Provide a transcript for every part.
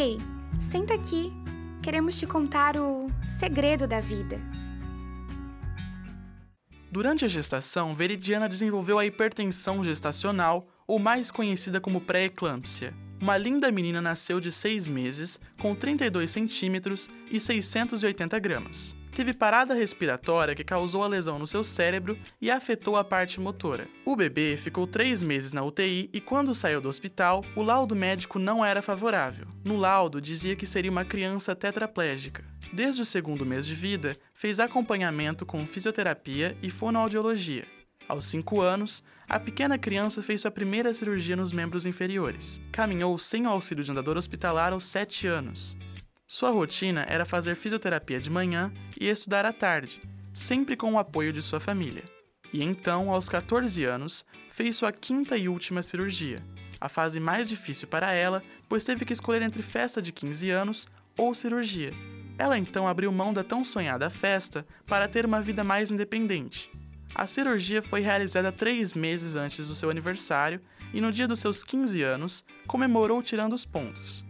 Ei, senta aqui. Queremos te contar o segredo da vida. Durante a gestação, Veridiana desenvolveu a hipertensão gestacional, ou mais conhecida como pré-eclâmpsia. Uma linda menina nasceu de 6 meses, com 32 centímetros e 680 gramas. Teve parada respiratória que causou a lesão no seu cérebro e afetou a parte motora. O bebê ficou 3 meses na UTI e, quando saiu do hospital, o laudo médico não era favorável. No laudo, dizia que seria uma criança tetraplégica. Desde o segundo mês de vida, fez acompanhamento com fisioterapia e fonoaudiologia. Aos 5 anos, a pequena criança fez sua primeira cirurgia nos membros inferiores. Caminhou sem o auxílio de andador hospitalar aos 7 anos. Sua rotina era fazer fisioterapia de manhã e estudar à tarde, sempre com o apoio de sua família. E então, aos 14 anos, fez sua quinta e última cirurgia, a fase mais difícil para ela, pois teve que escolher entre festa de 15 anos ou cirurgia. Ela então abriu mão da tão sonhada festa para ter uma vida mais independente a cirurgia foi realizada três meses antes do seu aniversário e no dia dos seus 15 anos comemorou tirando os pontos.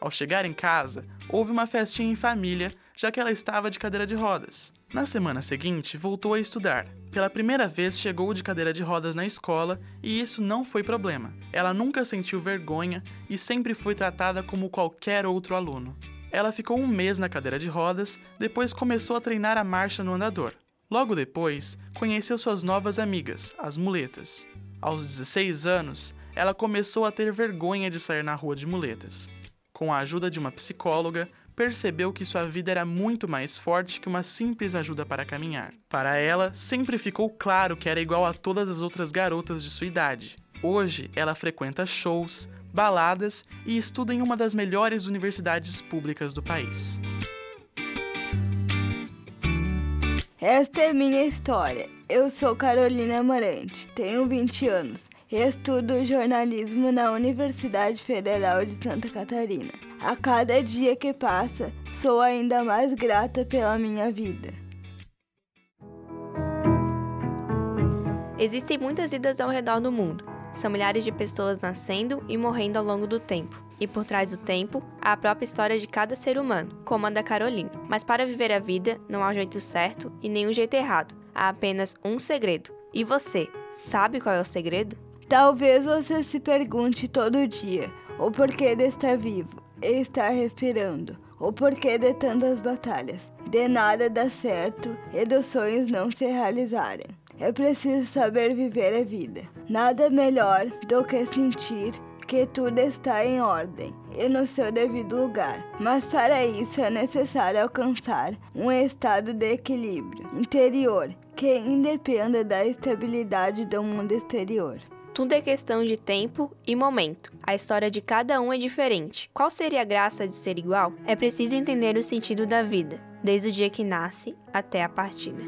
Ao chegar em casa, houve uma festinha em família, já que ela estava de cadeira de rodas. Na semana seguinte, voltou a estudar. Pela primeira vez, chegou de cadeira de rodas na escola e isso não foi problema. Ela nunca sentiu vergonha e sempre foi tratada como qualquer outro aluno. Ela ficou um mês na cadeira de rodas, depois começou a treinar a marcha no andador. Logo depois, conheceu suas novas amigas, as muletas. Aos 16 anos, ela começou a ter vergonha de sair na rua de muletas. Com a ajuda de uma psicóloga, percebeu que sua vida era muito mais forte que uma simples ajuda para caminhar. Para ela, sempre ficou claro que era igual a todas as outras garotas de sua idade. Hoje, ela frequenta shows, baladas e estuda em uma das melhores universidades públicas do país. Esta é minha história. Eu sou Carolina Amarante, tenho 20 anos estudo jornalismo na Universidade Federal de Santa Catarina. A cada dia que passa, sou ainda mais grata pela minha vida. Existem muitas vidas ao redor do mundo. São milhares de pessoas nascendo e morrendo ao longo do tempo e por trás do tempo há a própria história de cada ser humano, como a da Caroline. Mas para viver a vida não há um jeito certo e nenhum jeito errado. Há apenas um segredo. E você, sabe qual é o segredo? Talvez você se pergunte todo dia o porquê de estar vivo e estar respirando, o porquê de tantas batalhas, de nada dar certo e dos sonhos não se realizarem. É preciso saber viver a vida. Nada melhor do que sentir que tudo está em ordem e no seu devido lugar. Mas para isso é necessário alcançar um estado de equilíbrio interior que independa da estabilidade do mundo exterior. Tudo é questão de tempo e momento. A história de cada um é diferente. Qual seria a graça de ser igual? É preciso entender o sentido da vida, desde o dia que nasce até a partida.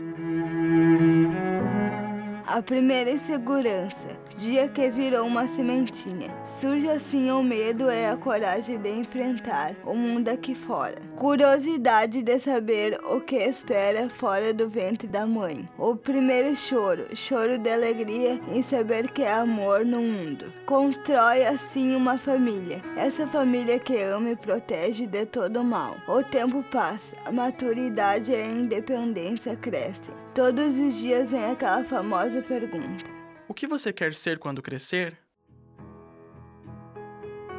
A primeira insegurança dia que virou uma sementinha. Surge assim o medo e a coragem de enfrentar o mundo aqui fora. Curiosidade de saber o que espera fora do ventre da mãe. O primeiro choro, choro de alegria em saber que há amor no mundo. Constrói assim uma família. Essa família que ama e protege de todo o mal. O tempo passa, a maturidade e a independência crescem. Todos os dias vem aquela famosa pergunta: o que você quer ser quando crescer?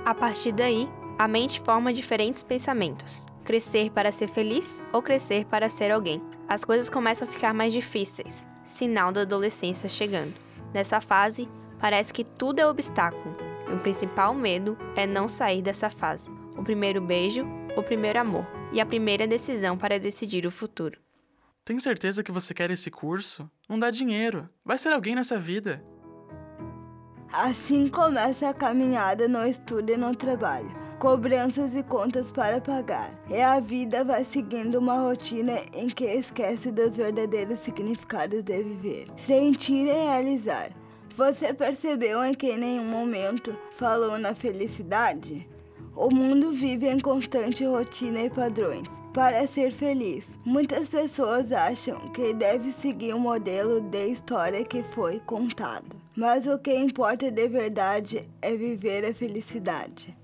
A partir daí, a mente forma diferentes pensamentos. Crescer para ser feliz ou crescer para ser alguém. As coisas começam a ficar mais difíceis, sinal da adolescência chegando. Nessa fase, parece que tudo é obstáculo, e o principal medo é não sair dessa fase. O primeiro beijo, o primeiro amor e a primeira decisão para decidir o futuro. Tem certeza que você quer esse curso? Não dá dinheiro. Vai ser alguém nessa vida. Assim começa a caminhada no estudo e no trabalho. Cobranças e contas para pagar. E a vida vai seguindo uma rotina em que esquece dos verdadeiros significados de viver. Sentir e realizar. Você percebeu em que nenhum momento falou na felicidade? O mundo vive em constante rotina e padrões para ser feliz. Muitas pessoas acham que deve seguir o um modelo de história que foi contado. Mas o que importa de verdade é viver a felicidade.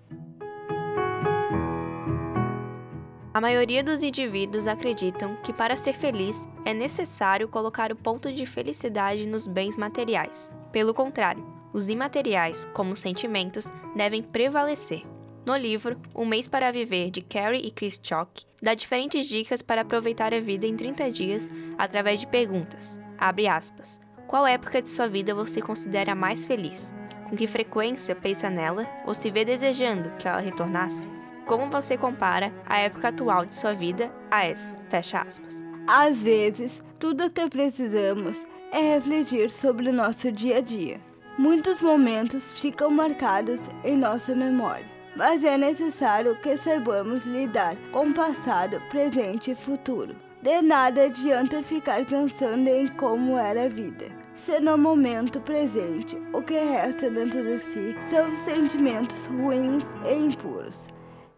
A maioria dos indivíduos acreditam que para ser feliz é necessário colocar o ponto de felicidade nos bens materiais. Pelo contrário, os imateriais, como sentimentos, devem prevalecer. No livro Um Mês para Viver, de Carrie e Chris Chalk, dá diferentes dicas para aproveitar a vida em 30 dias através de perguntas. Abre aspas. Qual época de sua vida você considera mais feliz? Com que frequência pensa nela ou se vê desejando que ela retornasse? Como você compara a época atual de sua vida a essa? Fecha aspas. Às vezes, tudo o que precisamos é refletir sobre o nosso dia a dia. Muitos momentos ficam marcados em nossa memória, mas é necessário que saibamos lidar com passado, presente e futuro. De nada adianta ficar pensando em como era a vida. Se no momento presente o que resta dentro de si são sentimentos ruins e impuros.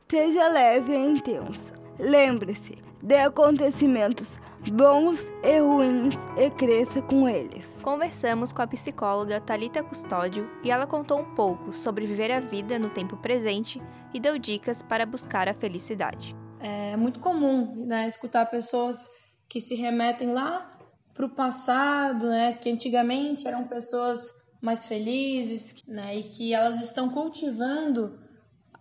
Seja leve e intenso. Lembre-se de acontecimentos bons e ruins e cresça com eles. Conversamos com a psicóloga Talita Custódio e ela contou um pouco sobre viver a vida no tempo presente e deu dicas para buscar a felicidade. É muito comum né, escutar pessoas que se remetem lá para o passado, né, que antigamente eram pessoas mais felizes né, e que elas estão cultivando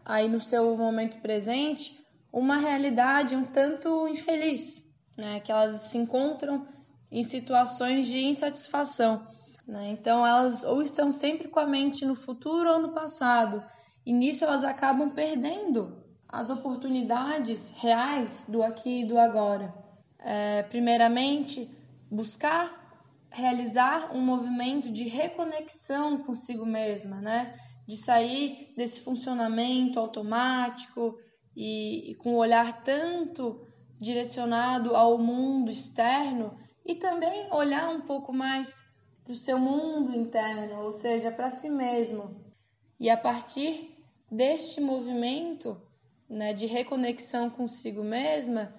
aí no seu momento presente uma realidade um tanto infeliz, né? Que elas se encontram em situações de insatisfação, né? Então elas ou estão sempre com a mente no futuro ou no passado, e nisso elas acabam perdendo as oportunidades reais do aqui e do agora. É, primeiramente, buscar realizar um movimento de reconexão consigo mesma, né? de sair desse funcionamento automático e, e com o olhar tanto direcionado ao mundo externo e também olhar um pouco mais para o seu mundo interno, ou seja, para si mesmo. E a partir deste movimento né, de reconexão consigo mesma,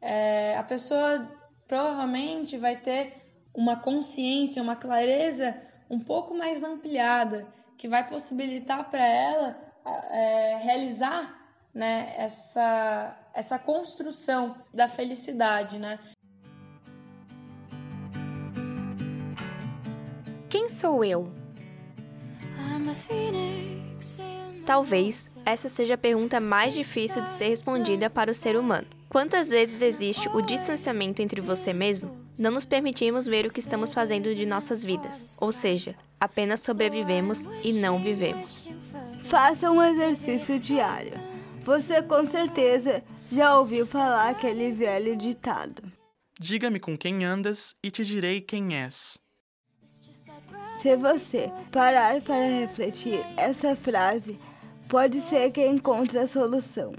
é, a pessoa provavelmente vai ter uma consciência, uma clareza um pouco mais ampliada que vai possibilitar para ela é, realizar né, essa, essa construção da felicidade. Né? Quem sou eu? Talvez essa seja a pergunta mais difícil de ser respondida para o ser humano. Quantas vezes existe o distanciamento entre você mesmo? Não nos permitimos ver o que estamos fazendo de nossas vidas, ou seja, apenas sobrevivemos e não vivemos. Faça um exercício diário. Você com certeza já ouviu falar aquele velho ditado. Diga-me com quem andas e te direi quem és. Se você parar para refletir, essa frase pode ser que encontre a solução.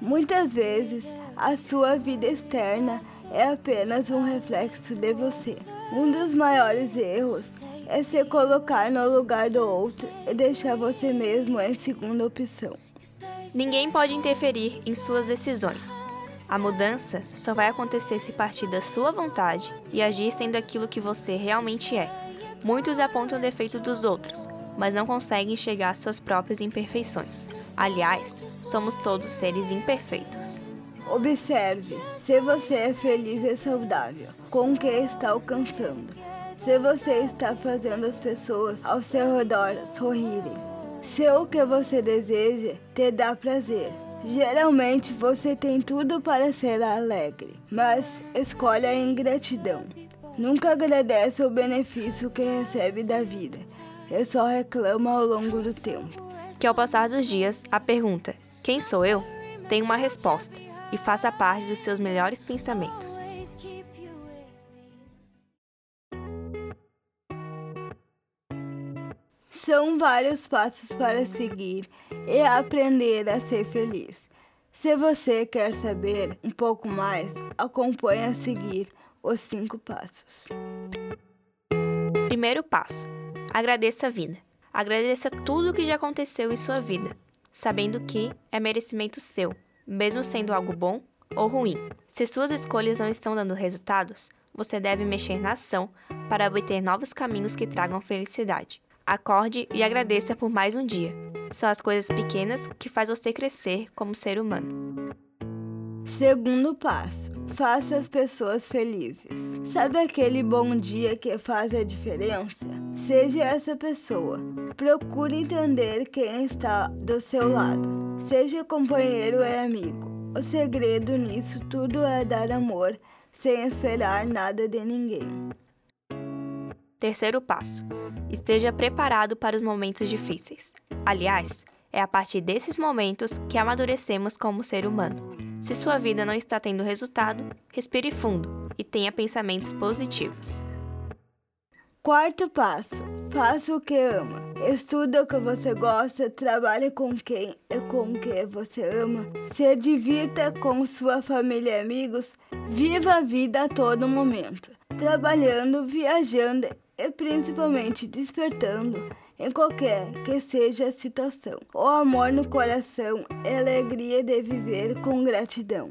Muitas vezes, a sua vida externa é apenas um reflexo de você. Um dos maiores erros é se colocar no lugar do outro e deixar você mesmo em segunda opção. Ninguém pode interferir em suas decisões. A mudança só vai acontecer se partir da sua vontade e agir sendo aquilo que você realmente é. Muitos apontam o defeito dos outros, mas não conseguem enxergar suas próprias imperfeições. Aliás, somos todos seres imperfeitos. Observe se você é feliz e saudável com o que está alcançando. Se você está fazendo as pessoas ao seu redor sorrirem. Se o que você deseja te dá prazer. Geralmente você tem tudo para ser alegre, mas escolhe a ingratidão. Nunca agradece o benefício que recebe da vida e só reclama ao longo do tempo que ao passar dos dias, a pergunta: Quem sou eu? tem uma resposta e faça parte dos seus melhores pensamentos. São vários passos para seguir e aprender a ser feliz. Se você quer saber um pouco mais, acompanhe a seguir os cinco passos. Primeiro passo: agradeça a vida. Agradeça tudo o que já aconteceu em sua vida, sabendo que é merecimento seu, mesmo sendo algo bom ou ruim. Se suas escolhas não estão dando resultados, você deve mexer na ação para obter novos caminhos que tragam felicidade. Acorde e agradeça por mais um dia. São as coisas pequenas que faz você crescer como ser humano. Segundo passo: faça as pessoas felizes. Sabe aquele bom dia que faz a diferença? Seja essa pessoa. Procure entender quem está do seu lado. Seja companheiro e amigo. O segredo nisso tudo é dar amor sem esperar nada de ninguém. Terceiro passo: esteja preparado para os momentos difíceis. Aliás, é a partir desses momentos que amadurecemos como ser humano. Se sua vida não está tendo resultado, respire fundo e tenha pensamentos positivos. Quarto passo: faça o que ama. Estude o que você gosta, trabalhe com quem e com o que você ama, se divirta com sua família e amigos, viva a vida a todo momento, trabalhando, viajando e principalmente despertando em qualquer que seja a situação. O amor no coração é alegria de viver com gratidão.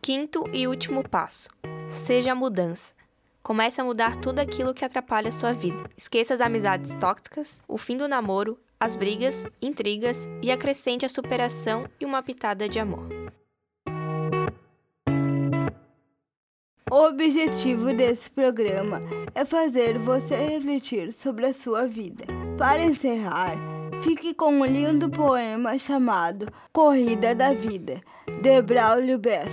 Quinto e último passo: seja a mudança. Comece a mudar tudo aquilo que atrapalha a sua vida. Esqueça as amizades tóxicas, o fim do namoro, as brigas, intrigas e acrescente a superação e uma pitada de amor. O objetivo desse programa é fazer você refletir sobre a sua vida. Para encerrar, fique com um lindo poema chamado Corrida da Vida, de Braulio Bessa,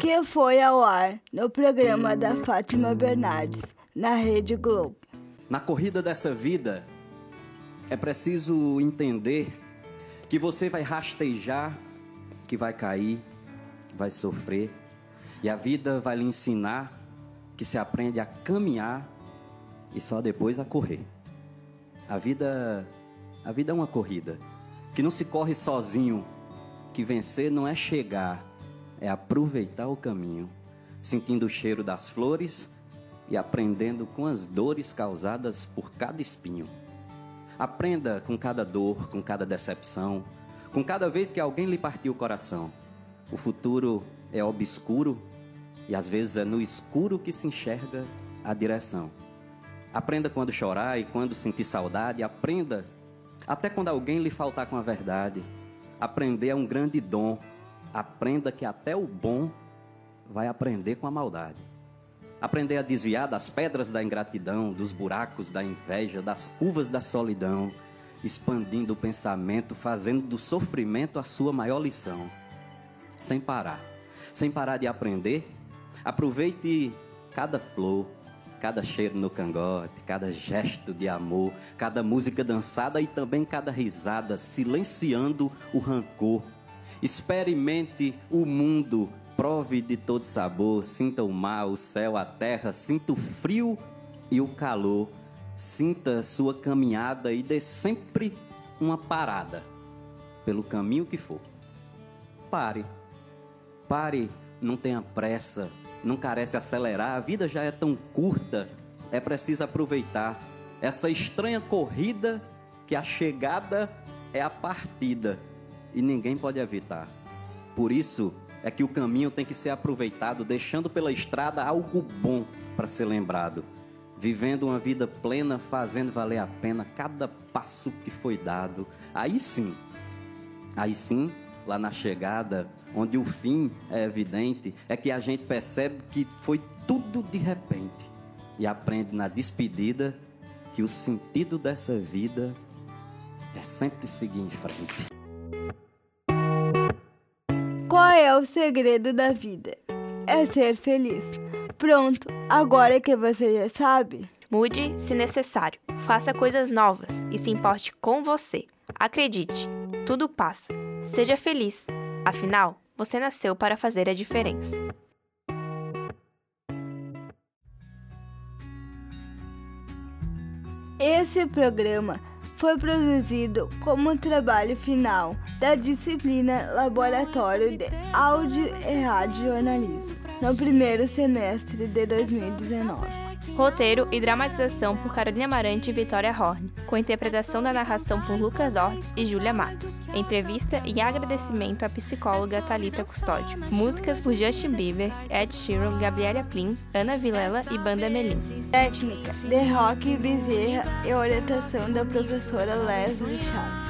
que foi ao ar no programa da Fátima Bernardes, na Rede Globo. Na corrida dessa vida, é preciso entender que você vai rastejar, que vai cair, vai sofrer e a vida vai lhe ensinar que se aprende a caminhar e só depois a correr. A vida, a vida é uma corrida que não se corre sozinho, que vencer não é chegar, é aproveitar o caminho, sentindo o cheiro das flores e aprendendo com as dores causadas por cada espinho. Aprenda com cada dor, com cada decepção, com cada vez que alguém lhe partiu o coração. O futuro é obscuro e às vezes é no escuro que se enxerga a direção. Aprenda quando chorar e quando sentir saudade. Aprenda até quando alguém lhe faltar com a verdade. Aprender é um grande dom. Aprenda que até o bom vai aprender com a maldade. Aprender a desviar das pedras da ingratidão, dos buracos da inveja, das curvas da solidão, expandindo o pensamento, fazendo do sofrimento a sua maior lição. Sem parar. Sem parar de aprender Aproveite cada flor, cada cheiro no cangote, cada gesto de amor, cada música dançada e também cada risada, silenciando o rancor. Experimente o mundo, prove de todo sabor, sinta o mar, o céu, a terra, sinta o frio e o calor. Sinta sua caminhada e dê sempre uma parada pelo caminho que for. Pare. Pare, não tenha pressa. Não carece acelerar, a vida já é tão curta, é preciso aproveitar. Essa estranha corrida que a chegada é a partida e ninguém pode evitar. Por isso é que o caminho tem que ser aproveitado, deixando pela estrada algo bom para ser lembrado, vivendo uma vida plena, fazendo valer a pena cada passo que foi dado. Aí sim, aí sim lá na chegada, onde o fim é evidente, é que a gente percebe que foi tudo de repente e aprende na despedida que o sentido dessa vida é sempre seguir em frente. É o segredo da vida? É ser feliz. Pronto, agora que você já sabe. Mude se necessário. Faça coisas novas e se importe com você. Acredite, tudo passa. Seja feliz. Afinal, você nasceu para fazer a diferença. Esse programa foi produzido como trabalho final da disciplina Laboratório de Áudio e Rádio Jornalismo no primeiro semestre de 2019. Roteiro e dramatização por Carolina Amarante e Vitória Horn, com interpretação da narração por Lucas Ortiz e Júlia Matos. Entrevista e agradecimento à psicóloga Talita Custódio. Músicas por Justin Bieber, Ed Sheeran, Gabriela Plin, Ana Vilela e Banda Melim. Técnica de Rock Bezerra e orientação da professora Leslie Chaves.